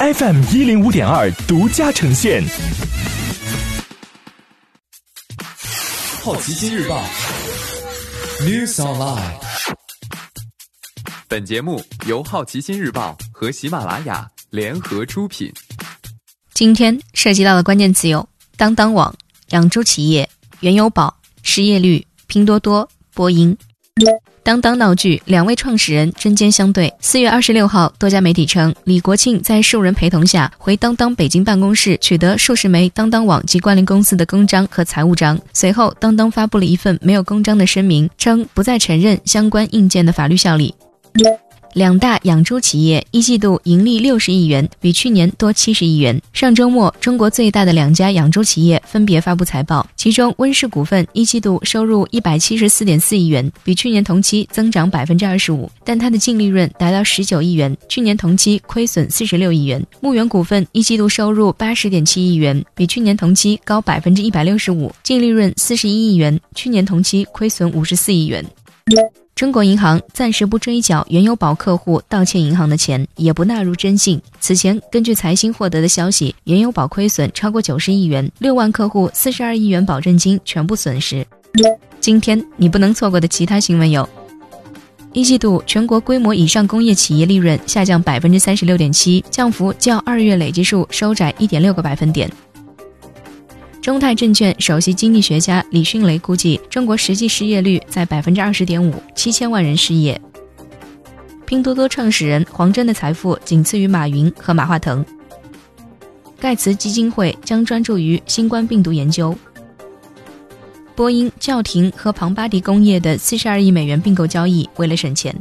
FM 一零五点二独家呈现。好奇心日报，News Online。本节目由好奇心日报和喜马拉雅联合出品。今天涉及到的关键词有：当当网、养猪企业、原油宝、失业率、拼多多、波音。当当闹剧，两位创始人针尖相对。四月二十六号，多家媒体称，李国庆在数人陪同下回当当北京办公室，取得数十枚当当网及关联公司的公章和财务章。随后，当当发布了一份没有公章的声明，称不再承认相关硬件的法律效力。两大养猪企业一季度盈利六十亿元，比去年多七十亿元。上周末，中国最大的两家养猪企业分别发布财报，其中温氏股份一季度收入一百七十四点四亿元，比去年同期增长百分之二十五，但它的净利润达到十九亿元，去年同期亏损四十六亿元。牧原股份一季度收入八十点七亿元，比去年同期高百分之一百六十五，净利润四十一亿元，去年同期亏损五十四亿元。中国银行暂时不追缴原油宝客户盗窃银行的钱，也不纳入征信。此前，根据财新获得的消息，原油宝亏损超过九十亿元，六万客户四十二亿元保证金全部损失。今天你不能错过的其他新闻有：一季度全国规模以上工业企业利润下降百分之三十六点七，降幅较二月累计数收窄一点六个百分点。中泰证券首席经济学家李迅雷估计，中国实际失业率在百分之二十点五，七千万人失业。拼多多创始人黄峥的财富仅次于马云和马化腾。盖茨基金会将专注于新冠病毒研究。波音叫停和庞巴迪工业的四十二亿美元并购交易，为了省钱。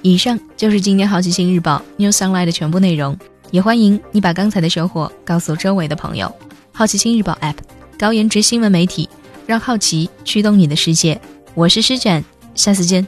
以上就是今天好奇心日报 New Sunlight 的全部内容，也欢迎你把刚才的收获告诉周围的朋友。好奇心日报 App。高颜值新闻媒体，让好奇驱动你的世界。我是施展，下次见。